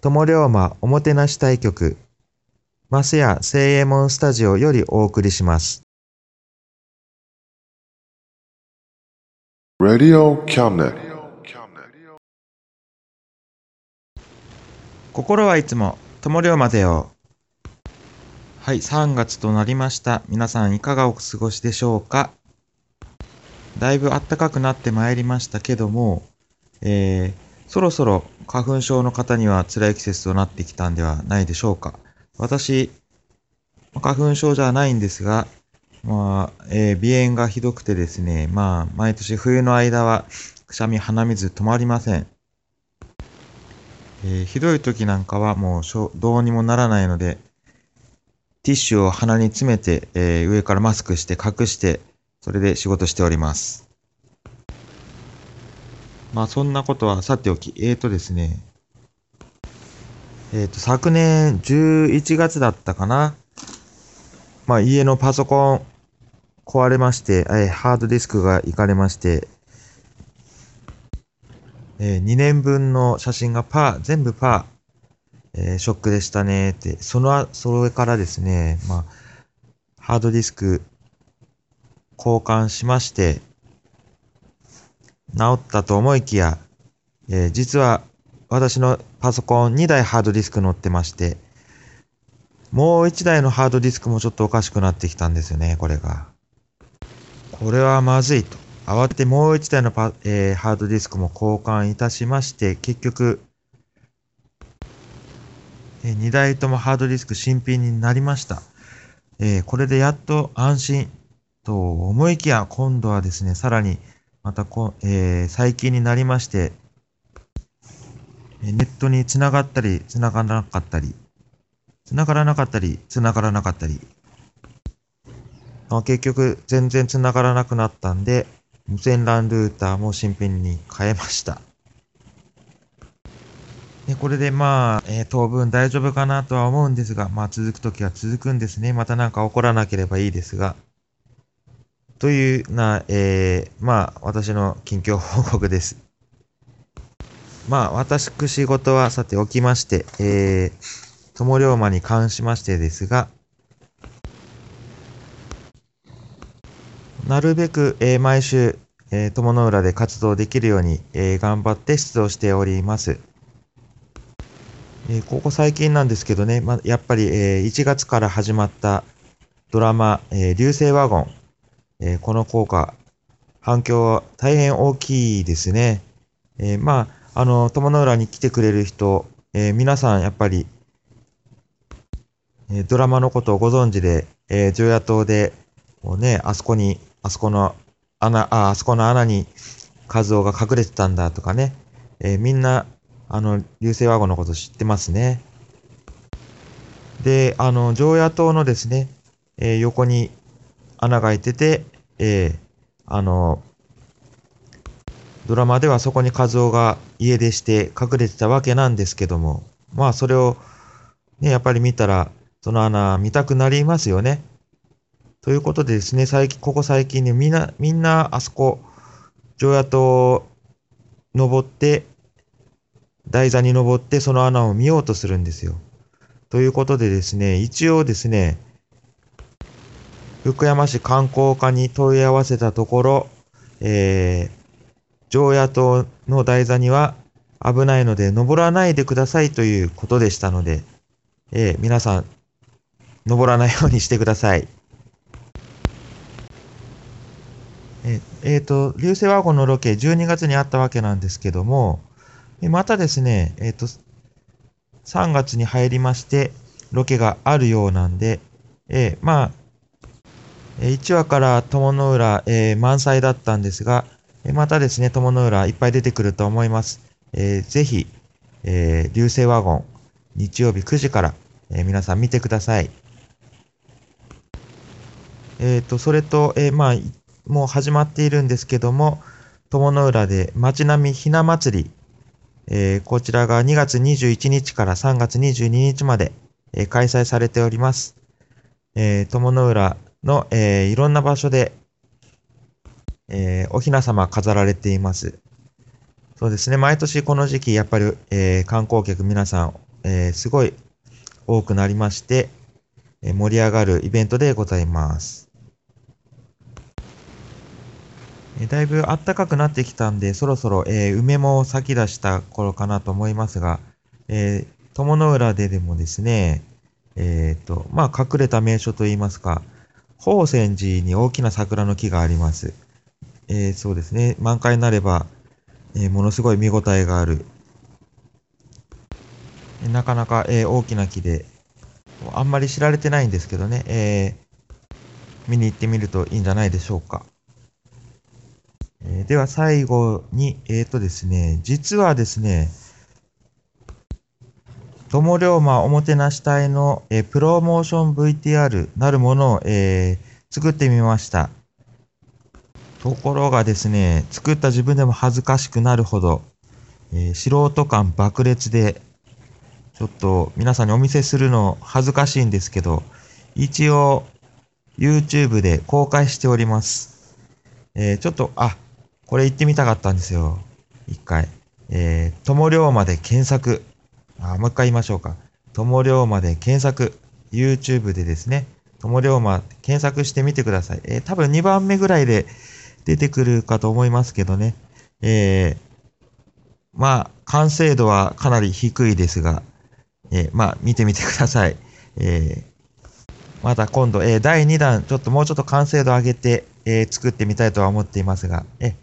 友龍馬おもてなし対局、マスヤ聖右衛門スタジオよりお送りします。Radio Cabinet. 心はいつも友龍馬でよ。はい、3月となりました。皆さんいかがお過ごしでしょうかだいぶ暖かくなってまいりましたけども、えー、そろそろ花粉症の方には辛い季節となってきたんではないでしょうか。私、花粉症じゃないんですが、まあ、えー鼻炎がひどくてですね、まあ、毎年冬の間は、くしゃみ、鼻水止まりません。えーひどい時なんかはもうしょどうにもならないので、ティッシュを鼻に詰めて、えー上からマスクして隠して、それで仕事しております。まあそんなことはさておき、えーとですね、えーと、昨年11月だったかな。まあ家のパソコン壊れまして、えーハードディスクがいかれまして、え2年分の写真がパー、全部パー、えーショックでしたねって、そのあ、それからですね、まあ、ハードディスク交換しまして、治ったと思いきや、えー実は私のパソコン2台ハードディスク載ってまして、もう1台のハードディスクもちょっとおかしくなってきたんですよね、これが。これはまずいと。慌ててもう1台のパ、えーハードディスクも交換いたしまして、結局、え2台ともハードディスク新品になりました。えーこれでやっと安心と思いきや、今度はですね、さらにまたこ、えー最近になりまして、ネットに繋がったり、繋がらなかったり、繋がらなかったり、繋がらなかったり、結局全然繋がらなくなったんで、無線 LAN ルーターも新品に変えました。でこれでまあ、えー当分大丈夫かなとは思うんですが、まあ続くときは続くんですね。またなんか起こらなければいいですが。というな、えーまあ私の近況報告です。まあ私く仕事はさておきまして、えー、友龍馬に関しましてですが、なるべく、えー毎週、えー友の浦で活動できるように、えー頑張って出動しております。えーここ最近なんですけどね、ま、やっぱり、えー1月から始まったドラマ、えー流星ワゴン、えーこの効果、反響は大変大きいですね。えーまあ、あの、友の浦に来てくれる人、えー皆さんやっぱり、えドラマのことをご存知で、えー、常夜灯で、もうね、あそこに、あそこの穴、あ、あそこの穴に和夫が隠れてたんだとかね、えーみんな、あの、流星ワゴのこと知ってますね。で、あの、常夜灯のですね、えー横に穴が開いてて、えーあの、ドラマではそこに和夫が家出して隠れてたわけなんですけども、まあそれをね、やっぱり見たら、その穴見たくなりますよね。ということでですね、最近、ここ最近ね、みんな、みんなあそこ、常夜島登って、台座に登ってその穴を見ようとするんですよ。ということでですね、一応ですね、福山市観光課に問い合わせたところ、えー、常夜島の台座には危ないので登らないでくださいということでしたので、えー、皆さん、登らないようにしてください。えっ、えー、と、流星ワゴンのロケ12月にあったわけなんですけども、またですね、えっ、ー、と、3月に入りまして、ロケがあるようなんで、えー、まあ、1話から友の浦、えー、満載だったんですが、またですね、友の浦いっぱい出てくると思います。えー、ぜひ、えー、流星ワゴン、日曜日9時から、えー、皆さん見てください。えっ、ー、と、それと、えー、まあ、もう始まっているんですけども、友の浦で街並みひな祭り、えー、こちらが2月21日から3月22日まで、えー、開催されております。えー、友の浦の、えー、いろんな場所で、えー、お雛様飾られています。そうですね、毎年この時期、やっぱり、えー、観光客皆さん、えー、すごい多くなりまして、えー、盛り上がるイベントでございます。えだいぶ暖かくなってきたんで、そろそろ、えー、梅も咲き出した頃かなと思いますが、えー、友の浦ででもですね、えっ、ー、と、まあ、隠れた名所といいますか、宝泉寺に大きな桜の木があります。えー、そうですね、満開になれば、えー、ものすごい見応えがある。なかなか、えー、大きな木で、あんまり知られてないんですけどね、え、見に行ってみるといいんじゃないでしょうか。え、では最後に、えっ、とですね、実はですね、友龍馬おもてなし隊の、えー、プロモーション VTR なるものを、えー、作ってみました。ところがですね、作った自分でも恥ずかしくなるほど、えー、素人感爆裂で、ちょっと皆さんにお見せするの恥ずかしいんですけど、一応 YouTube で公開しております。えー、ちょっと、あ、これ行ってみたかったんですよ。一回。えー、友龍馬で検索。あ、もう一回言いましょうか。友龍馬で検索。YouTube でですね。友龍馬検索してみてください。えー、多分2番目ぐらいで出てくるかと思いますけどね。えー、まあ、完成度はかなり低いですが、えー、まあ、見てみてください。え、また今度、えー、第2弾、ちょっともうちょっと完成度上げて、え、作ってみたいとは思っていますが、え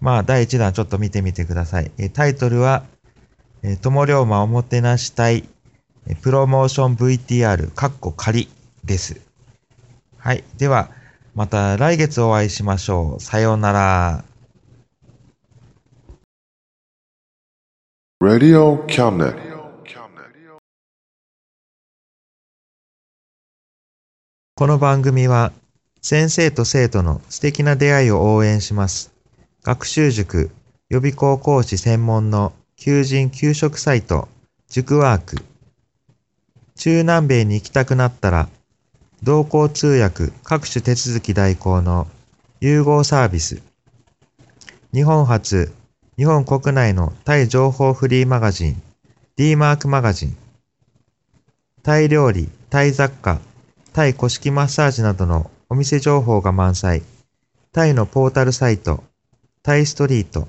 まあ、第1弾ちょっと見てみてください。えタイトルは、え友龍馬おもてなし隊、えプロモーション VTR、カッコ仮です。はい。では、また来月お会いしましょう。さようなら。Radio Cabinet この番組は先生と生徒の素敵な出会いを応援します。学習塾予備校講師専門の求人・給食サイト塾ワーク。中南米に行きたくなったら同行通訳各種手続き代行の融合サービス。日本初日本国内のタイ情報フリーマガジン D マークマガジン。タイ料理、タイ雑貨、タイ古式マッサージなどのお店情報が満載。タイのポータルサイトタイストリート。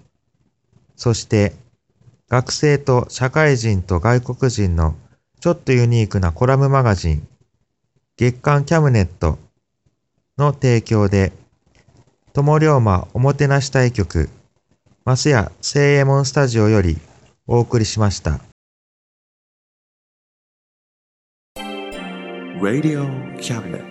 そして学生と社会人と外国人のちょっとユニークなコラムマガジン、月刊キャムネットの提供で、友龍馬おもてなし対局、マスヤ聖右衛門スタジオよりお送りしました。Radio Cabinet.